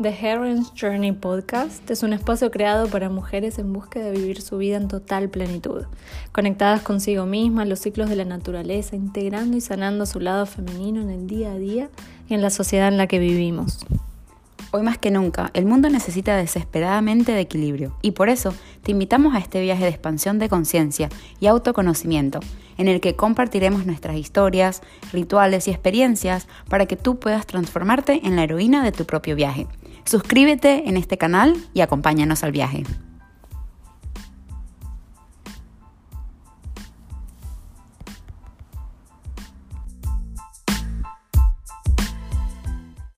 The Heroine's Journey Podcast es un espacio creado para mujeres en busca de vivir su vida en total plenitud, conectadas consigo mismas, los ciclos de la naturaleza, integrando y sanando su lado femenino en el día a día y en la sociedad en la que vivimos. Hoy más que nunca, el mundo necesita desesperadamente de equilibrio y por eso te invitamos a este viaje de expansión de conciencia y autoconocimiento, en el que compartiremos nuestras historias, rituales y experiencias para que tú puedas transformarte en la heroína de tu propio viaje. Suscríbete en este canal y acompáñanos al viaje.